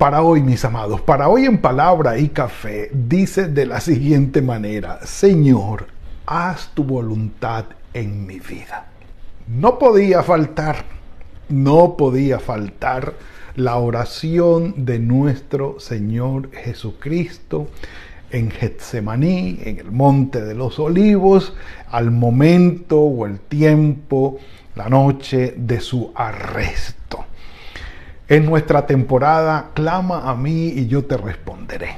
Para hoy, mis amados, para hoy en palabra y café, dice de la siguiente manera, Señor, haz tu voluntad en mi vida. No podía faltar, no podía faltar la oración de nuestro Señor Jesucristo en Getsemaní, en el Monte de los Olivos, al momento o el tiempo, la noche de su arresto. Es nuestra temporada, clama a mí y yo te responderé.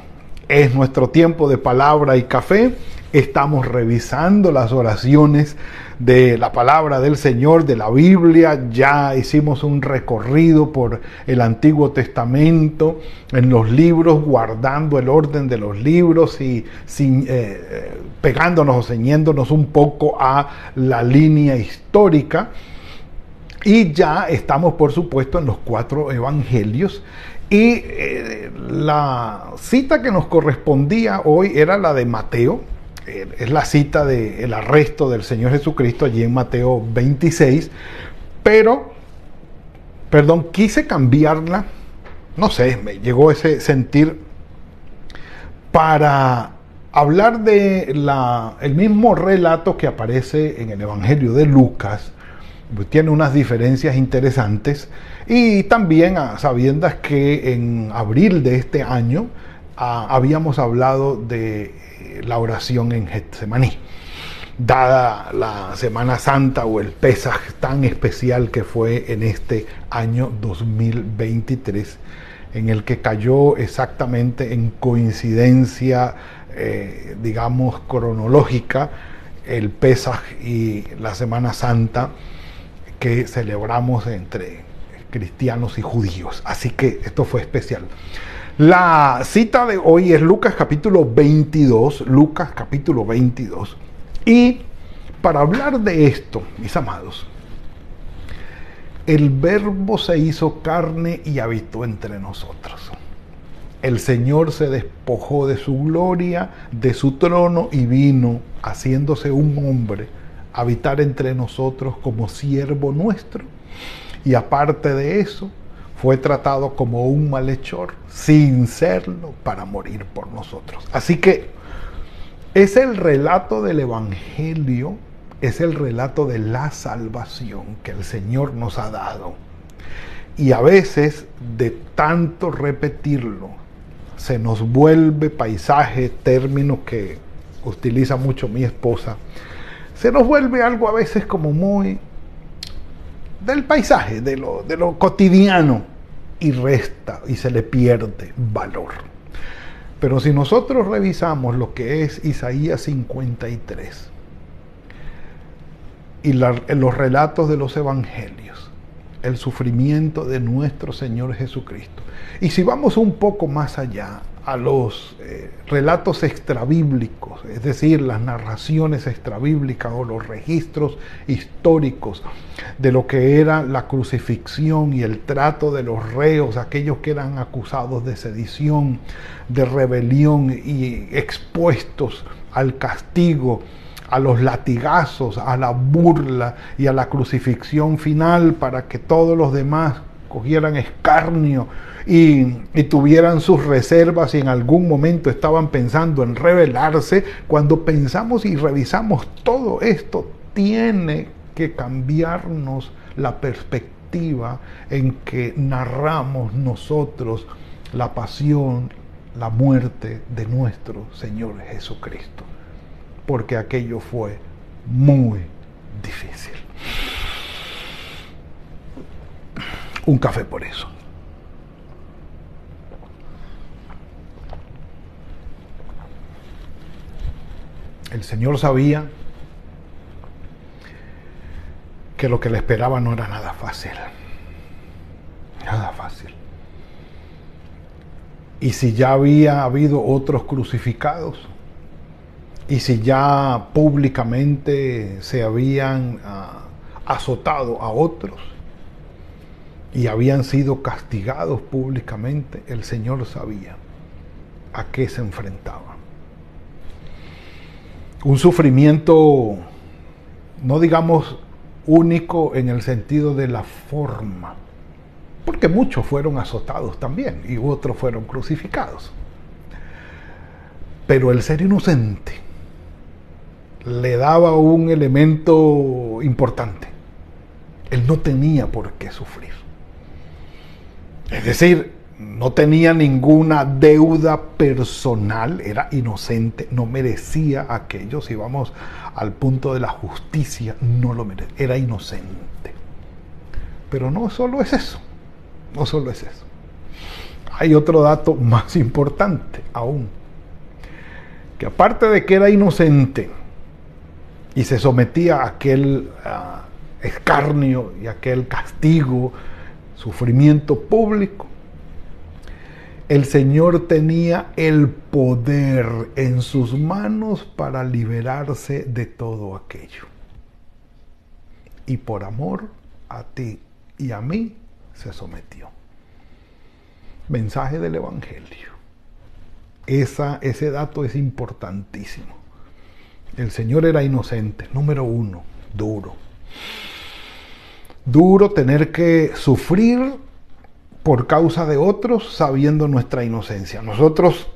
Es nuestro tiempo de palabra y café. Estamos revisando las oraciones de la palabra del Señor, de la Biblia. Ya hicimos un recorrido por el Antiguo Testamento, en los libros, guardando el orden de los libros y sin, eh, pegándonos o ceñiéndonos un poco a la línea histórica. Y ya estamos, por supuesto, en los cuatro evangelios. Y eh, la cita que nos correspondía hoy era la de Mateo. Eh, es la cita del arresto del Señor Jesucristo allí en Mateo 26. Pero, perdón, quise cambiarla. No sé, me llegó ese sentir para hablar de la, el mismo relato que aparece en el Evangelio de Lucas tiene unas diferencias interesantes y también a sabiendas que en abril de este año ah, habíamos hablado de eh, la oración en Getsemaní. Dada la Semana Santa o el Pesaj tan especial que fue en este año 2023, en el que cayó exactamente en coincidencia, eh, digamos, cronológica, el Pesaj y la Semana Santa que celebramos entre cristianos y judíos. Así que esto fue especial. La cita de hoy es Lucas capítulo 22, Lucas capítulo 22. Y para hablar de esto, mis amados, el verbo se hizo carne y habitó entre nosotros. El Señor se despojó de su gloria, de su trono y vino haciéndose un hombre habitar entre nosotros como siervo nuestro. Y aparte de eso, fue tratado como un malhechor, sin serlo, para morir por nosotros. Así que es el relato del Evangelio, es el relato de la salvación que el Señor nos ha dado. Y a veces, de tanto repetirlo, se nos vuelve paisaje, término que utiliza mucho mi esposa, se nos vuelve algo a veces como muy del paisaje, de lo, de lo cotidiano, y resta y se le pierde valor. Pero si nosotros revisamos lo que es Isaías 53 y los relatos de los evangelios, el sufrimiento de nuestro Señor Jesucristo, y si vamos un poco más allá a los eh, relatos extrabíblicos, es decir, las narraciones extrabíblicas o los registros históricos de lo que era la crucifixión y el trato de los reos, aquellos que eran acusados de sedición, de rebelión y expuestos al castigo, a los latigazos, a la burla y a la crucifixión final para que todos los demás cogieran escarnio y, tuvieran sus reservas y en algún momento estaban pensando en rebelarse, cuando pensamos y revisamos todo esto, tiene que cambiarnos la perspectiva en que narramos nosotros la pasión, la muerte de nuestro Señor Jesucristo, porque aquello fue muy difícil. Un café por eso. El Señor sabía que lo que le esperaba no era nada fácil. Nada fácil. y si ya había habido otros crucificados, y si ya públicamente se habían ah, azotado a otros y habían sido castigados públicamente, el Señor sabía a qué se enfrentaba. Un sufrimiento, no digamos único en el sentido de la forma, porque muchos fueron azotados también y otros fueron crucificados. Pero el ser inocente le daba un elemento importante. Él no tenía por qué sufrir. Es decir, no tenía ninguna deuda personal, era inocente, no merecía aquello. Si vamos al punto de la justicia, no lo merecía, era inocente. Pero no solo es eso, no solo es eso. Hay otro dato más importante aún, que aparte de que era inocente y se sometía a aquel ah, escarnio y aquel castigo, sufrimiento público, el Señor tenía el poder en sus manos para liberarse de todo aquello. Y por amor a ti y a mí se sometió. Mensaje del Evangelio. Esa, ese dato es importantísimo. El Señor era inocente. Número uno, duro. Duro tener que sufrir por causa de otros sabiendo nuestra inocencia. Nosotros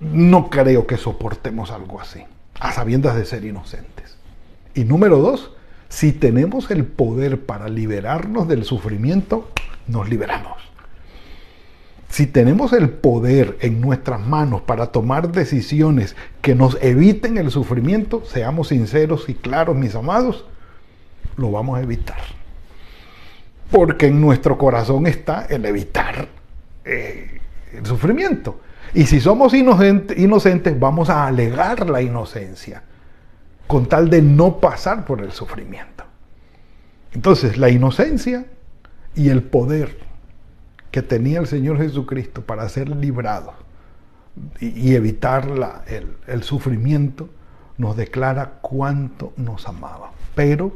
no creo que soportemos algo así, a sabiendas de ser inocentes. Y número dos, si tenemos el poder para liberarnos del sufrimiento, nos liberamos. Si tenemos el poder en nuestras manos para tomar decisiones que nos eviten el sufrimiento, seamos sinceros y claros, mis amados, lo vamos a evitar porque en nuestro corazón está el evitar eh, el sufrimiento. Y si somos inocentes, vamos a alegar la inocencia, con tal de no pasar por el sufrimiento. Entonces, la inocencia y el poder que tenía el Señor Jesucristo para ser librado y, evitar el, el sufrimiento, nos declara cuánto nos amaba. Pero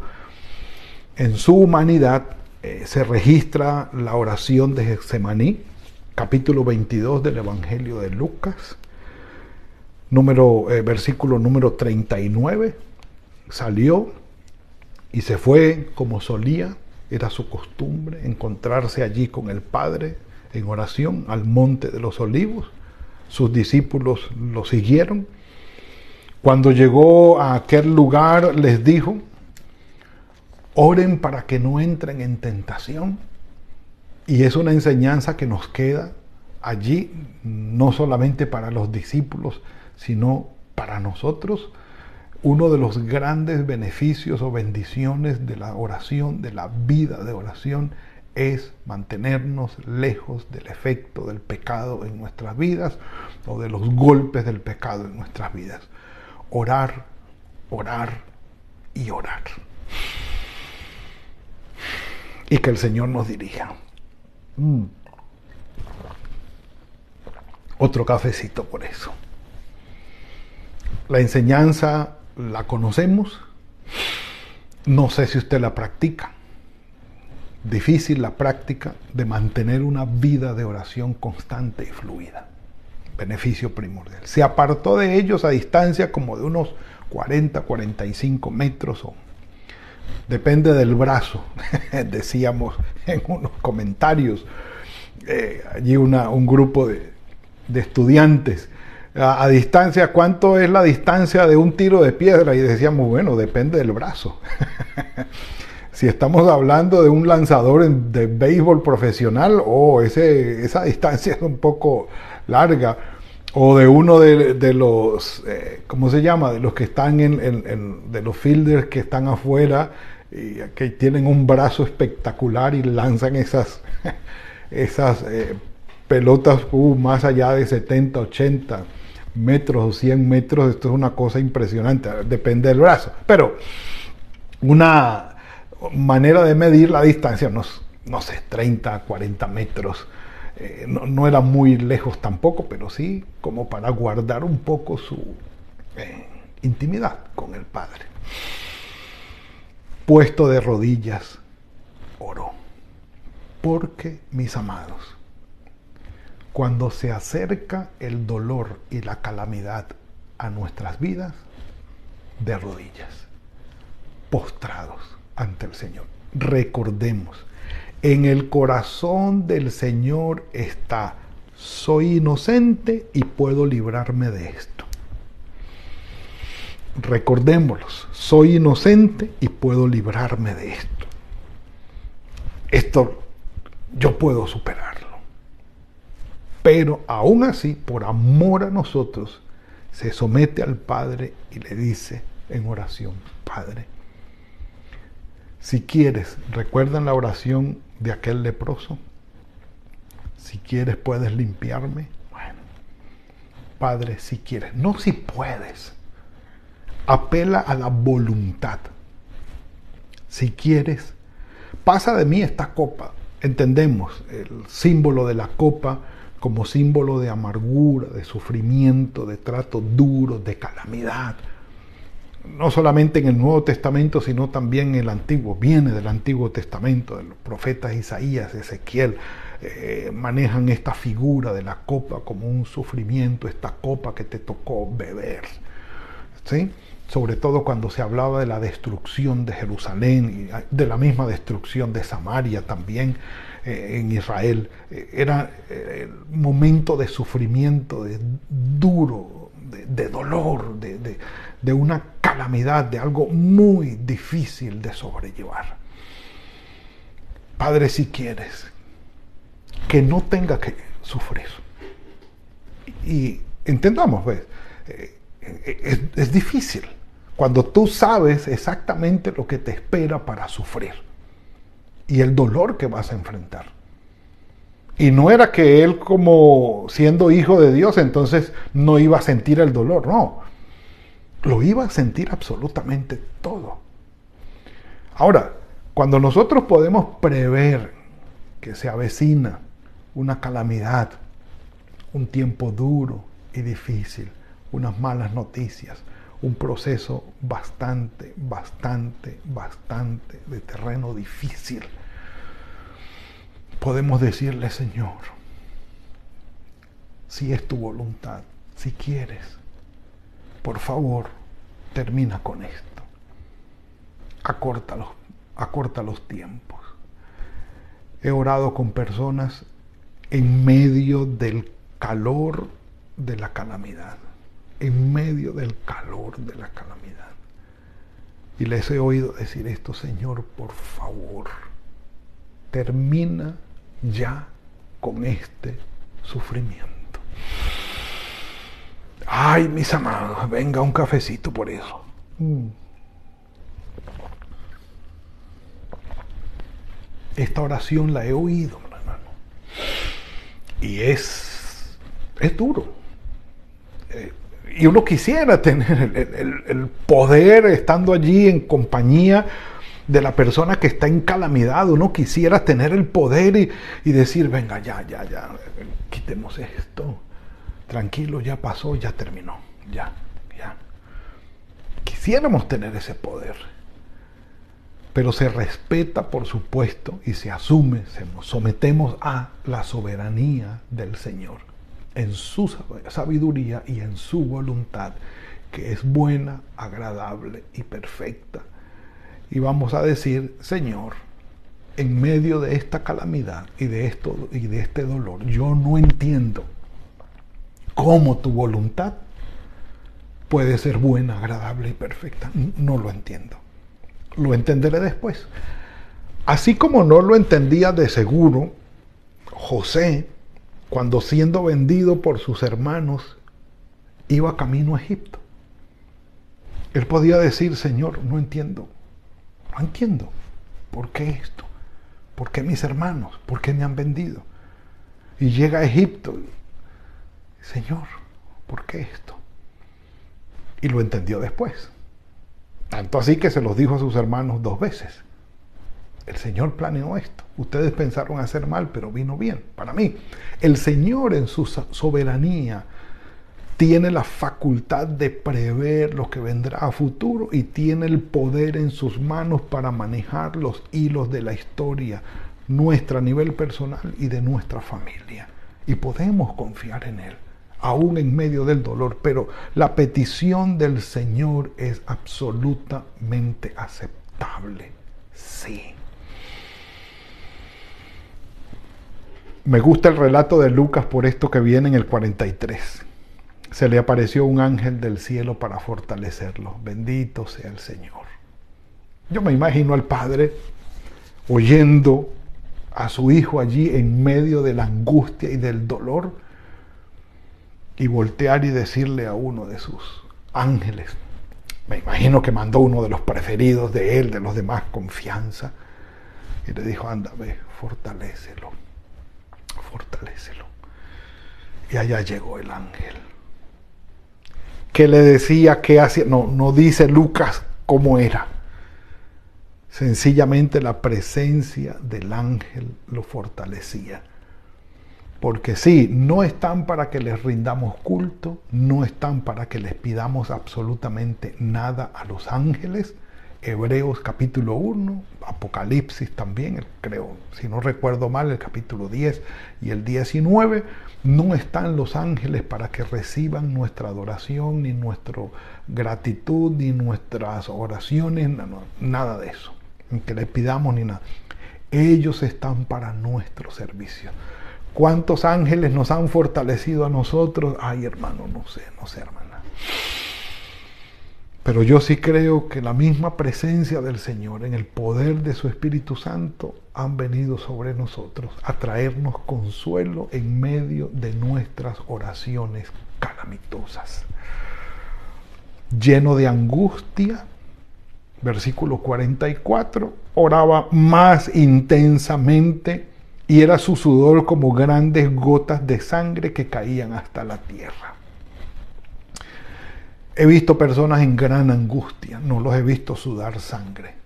en su humanidad eh, se registra la oración de Getsemaní, capítulo 22 del Evangelio de Lucas, número, eh, versículo número 39. Salió y se fue como solía, era su costumbre, encontrarse allí con el Padre en oración al monte de los olivos. Sus discípulos lo siguieron. Cuando llegó a aquel lugar les dijo, Oren para que no entren en tentación. Y es una enseñanza que nos queda allí, no solamente para los discípulos, sino para nosotros. Uno de los grandes beneficios o bendiciones de la oración, de la vida de oración, es mantenernos lejos del efecto del pecado en nuestras vidas o de los golpes del pecado en nuestras vidas. Orar, orar y orar y que el Señor nos dirija. Mm. Otro cafecito por eso. La enseñanza la conocemos. No sé si usted la practica. Difícil la práctica de mantener una vida de oración constante y fluida. Beneficio primordial. Se apartó de ellos a distancia como de unos 40, 45 metros o depende del brazo, decíamos en unos comentarios, eh, allí un grupo de, estudiantes. A, distancia, ¿cuánto es la distancia de un tiro de piedra? Y decíamos, bueno, depende del brazo. si estamos hablando de un lanzador de béisbol profesional, o oh, esa distancia es un poco larga o de uno de, los, eh, ¿cómo se llama? De los que están en, de los fielders que están afuera y que tienen un brazo espectacular y lanzan esas, esas eh, pelotas uh, más allá de 70, 80 metros o 100 metros. Esto es una cosa impresionante, depende del brazo. Pero una manera de medir la distancia, no, no sé, 30, 40 metros eh, no, era muy lejos tampoco, pero sí como para guardar un poco su eh, intimidad con el Padre. Puesto de rodillas, oró. Porque, mis amados, cuando se acerca el dolor y la calamidad a nuestras vidas, de rodillas, postrados ante el Señor. Recordemos, en el corazón del Señor está, soy inocente y puedo librarme de esto. Recordémoslos, soy inocente y puedo librarme de esto. Esto yo puedo superarlo. Pero aún así, por amor a nosotros, se somete al Padre y le dice en oración, Padre, si quieres, recuerdan la oración de aquel leproso, si quieres puedes limpiarme. Bueno, Padre, si quieres, no si puedes. Apela a la voluntad. Si quieres, pasa de mí esta copa. Entendemos el símbolo de la copa como símbolo de amargura, de sufrimiento, de trato duro, de calamidad. No solamente en el Nuevo Testamento, sino también en el Antiguo. Viene del Antiguo Testamento, de los profetas Isaías, Ezequiel, eh, manejan esta figura de la copa como un sufrimiento, esta copa que te tocó beber. ¿Sí? sobre todo cuando se hablaba de la destrucción de Jerusalén y de la misma destrucción de Samaria también eh, en Israel. Eh, era el momento de sufrimiento, de duro, de, dolor, de, de una calamidad, de algo muy difícil de sobrellevar. Padre, si quieres, que no tenga que sufrir. Y entendamos, ¿ves? es, difícil cuando tú sabes exactamente lo que te espera para sufrir y el dolor que vas a enfrentar. Y no era que él como siendo hijo de Dios entonces no iba a sentir el dolor, no. Lo iba a sentir absolutamente todo. Ahora, cuando nosotros podemos prever que se avecina una calamidad, un tiempo duro y difícil, unas malas noticias, un proceso bastante, bastante, bastante de terreno difícil. Podemos decirle, Señor, si es tu voluntad, si quieres, por favor, termina con esto. Acorta los, acorta los tiempos. He orado con personas en medio del calor de la calamidad en medio del calor de la calamidad. Y les he oído decir esto, Señor, por favor, termina ya con este sufrimiento. Ay, mis amados, venga un cafecito por eso. Mm. Esta oración la he oído, hermano. Y es, es duro. Eh, y uno quisiera tener el, poder estando allí en compañía de la persona que está en calamidad. Uno quisiera tener el poder y, y, decir, venga, ya, ya, ya, quitemos esto. Tranquilo, ya pasó, ya terminó. Ya, ya. Quisiéramos tener ese poder. Pero se respeta, por supuesto, y se asume, se sometemos a la soberanía del Señor en su sabiduría y en su voluntad, que es buena, agradable y perfecta. Y vamos a decir, Señor, en medio de esta calamidad y de, esto, y de este dolor, yo no entiendo cómo tu voluntad puede ser buena, agradable y perfecta. No lo entiendo. Lo entenderé después. Así como no lo entendía de seguro José, cuando siendo vendido por sus hermanos iba camino a Egipto. Él podía decir, Señor, no entiendo, entiendo, ¿por qué esto? ¿Por qué mis hermanos? ¿Por qué me han vendido? Y llega a Egipto, Señor, ¿por qué esto? Y lo entendió después. Tanto así que se los dijo a sus hermanos dos veces. el Señor planeó esto. Ustedes pensaron hacer mal, pero vino bien para mí. El Señor en su soberanía tiene la facultad de prever lo que vendrá a futuro y tiene el poder en sus manos para manejar los hilos de la historia nuestra a nivel personal y de nuestra familia. Y podemos confiar en Él, aún en medio del dolor, pero la petición del Señor es absolutamente aceptable. Sí. Me gusta el relato de Lucas por esto que viene en el 43 se le apareció un ángel del cielo para fortalecerlo. Bendito sea el Señor. Yo me imagino al padre oyendo a su hijo allí en medio de la angustia y del dolor y voltear y decirle a uno de sus ángeles, me imagino que mandó uno de los preferidos de él, de los demás, confianza, y le dijo, anda, ve, fortalécelo, fortalécelo. Y allá llegó el ángel que le decía que hacía. No, no dice Lucas cómo era. Sencillamente la presencia del ángel lo fortalecía. Porque sí, no están para que les rindamos culto, no están para que les pidamos absolutamente nada a los ángeles. Hebreos capítulo 1, Apocalipsis también, creo, si no recuerdo mal, el capítulo 10 y el 19 no están los ángeles para que reciban nuestra adoración, ni nuestra gratitud, ni nuestras oraciones, nada de eso. Que les pidamos ni nada. Ellos están para nuestro servicio. ¿Cuántos ángeles nos han fortalecido a nosotros? Ay, hermano, no sé, no sé, hermana. Pero yo sí creo que la misma presencia del Señor en el poder de su Espíritu Santo han venido sobre nosotros a traernos consuelo en medio de nuestras oraciones calamitosas. Lleno de angustia, versículo 44, oraba más intensamente y era su sudor como grandes gotas de sangre que caían hasta la tierra. He visto personas en gran angustia, no los he visto sudar sangre.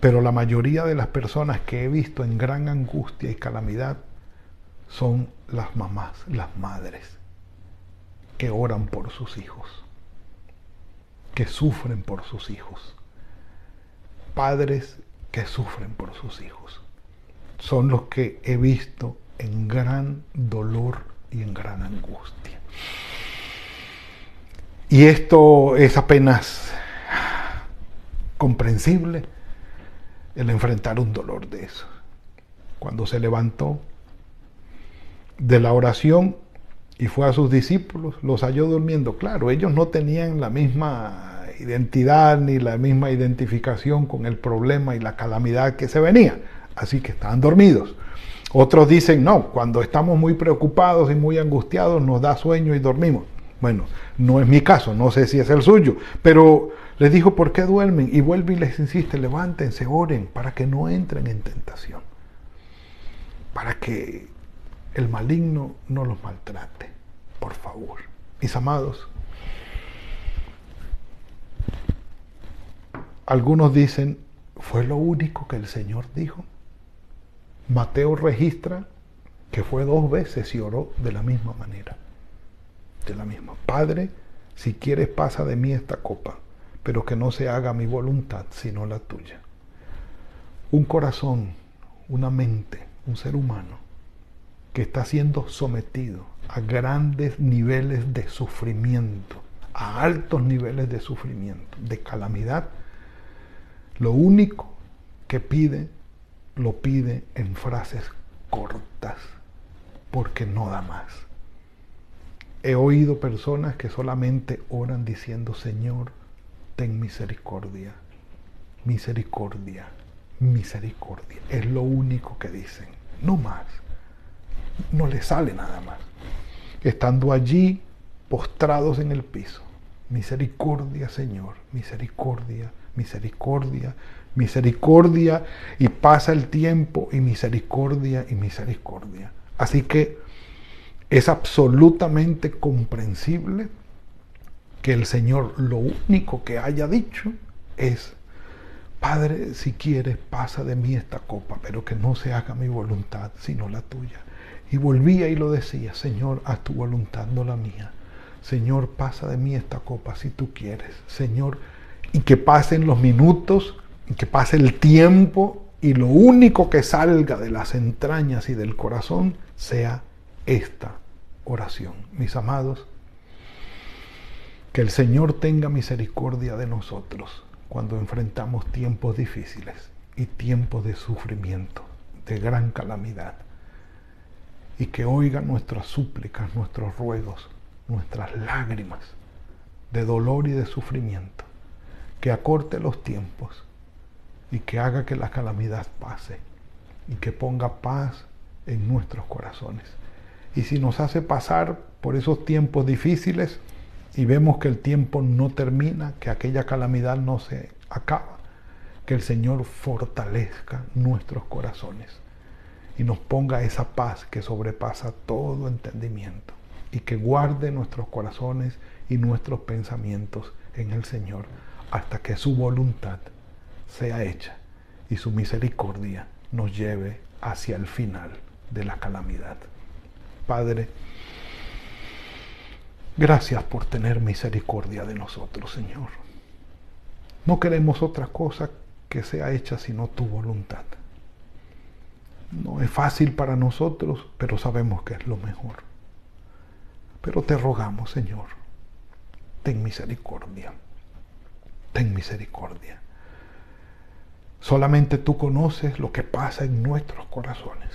Pero la mayoría de las personas que he visto en gran angustia y calamidad son las mamás, las madres, que oran por sus hijos, que sufren por sus hijos. Padres que sufren por sus hijos. Son los que he visto en gran dolor y en gran angustia. Y esto es apenas comprensible el enfrentar un dolor de eso. Cuando se levantó de la oración y fue a sus discípulos, los halló durmiendo. Claro, ellos no tenían la misma identidad ni la misma identificación con el problema y la calamidad que se venía, así que estaban dormidos. Otros dicen, no, cuando estamos muy preocupados y muy angustiados nos da sueño y dormimos. Bueno, no es mi caso, no sé si es el suyo, pero les dijo, ¿por qué duermen? Y vuelve y les insiste, levántense, oren, para que no entren en tentación, para que el maligno no los maltrate, por favor. Mis amados, algunos dicen, fue lo único que el Señor dijo. Mateo registra que fue dos veces y oró de la misma manera la misma. Padre, si quieres pasa de mí esta copa, pero que no se haga mi voluntad, sino la tuya. Un corazón, una mente, un ser humano que está siendo sometido a grandes niveles de sufrimiento, a altos niveles de sufrimiento, de calamidad, lo único que pide, lo pide en frases cortas, porque no da más. He oído personas que solamente oran diciendo, Señor, ten misericordia, misericordia, misericordia. Es lo único que dicen, no más. No les sale nada más. Estando allí, postrados en el piso. Misericordia, Señor, misericordia, misericordia, misericordia. Y pasa el tiempo y misericordia y misericordia. Así que es absolutamente comprensible que el Señor lo único que haya dicho es, Padre, si quieres, pasa de mí esta copa, pero que no se haga mi voluntad, sino la tuya. Y volvía y lo decía, Señor, haz tu voluntad, no la mía. Señor, pasa de mí esta copa si tú quieres. Señor, y que pasen los minutos, y que pase el tiempo, y lo único que salga de las entrañas y del corazón sea esta oración. Mis amados, que el Señor tenga misericordia de nosotros cuando enfrentamos tiempos difíciles y tiempos de sufrimiento, de gran calamidad y que oiga nuestras súplicas, nuestros ruegos, nuestras lágrimas de dolor y de sufrimiento, que acorte los tiempos y que haga que la calamidad pase y que ponga paz en nuestros corazones. Y si nos hace pasar por esos tiempos difíciles y vemos que el tiempo no termina, que aquella calamidad no se acaba, que el Señor fortalezca nuestros corazones y nos ponga esa paz que sobrepasa todo entendimiento y que guarde nuestros corazones y nuestros pensamientos en el Señor hasta que su voluntad sea hecha y su misericordia nos lleve hacia el final de la calamidad. Padre, gracias por tener misericordia de nosotros, Señor. No queremos otra cosa que sea hecha sino tu voluntad. No es fácil para nosotros, pero sabemos que es lo mejor. Pero te rogamos, Señor, ten misericordia. Ten misericordia. Solamente tú conoces lo que pasa en nuestros corazones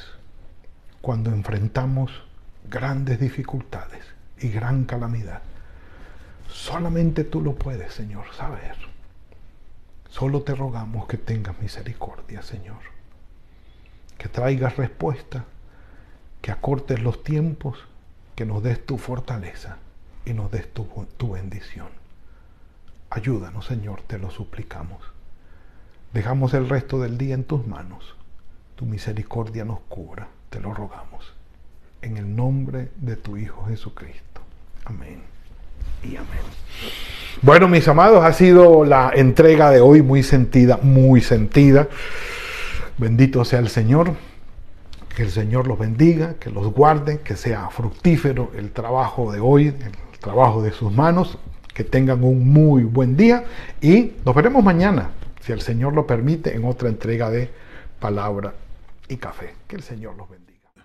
cuando enfrentamos grandes dificultades y gran calamidad. Solamente tú lo puedes, Señor, saber. Solo te rogamos que tengas misericordia, Señor que traigas respuesta, que acortes los tiempos, que nos des tu fortaleza y nos des tu, tu bendición. Ayúdanos, Señor, te lo suplicamos. Dejamos el resto del día en tus manos. Tu misericordia nos cubra, te lo rogamos. En el nombre de tu Hijo Jesucristo. Amén. Y amén. Bueno, mis amados, ha sido la entrega de hoy muy sentida, muy sentida. Bendito sea el Señor. Que el Señor los bendiga, que los guarde, que sea fructífero el trabajo de hoy, el trabajo de sus manos. Que tengan un muy buen día y nos veremos mañana, si el Señor lo permite, en otra entrega de Palabra y Café. Que el Señor los bendiga.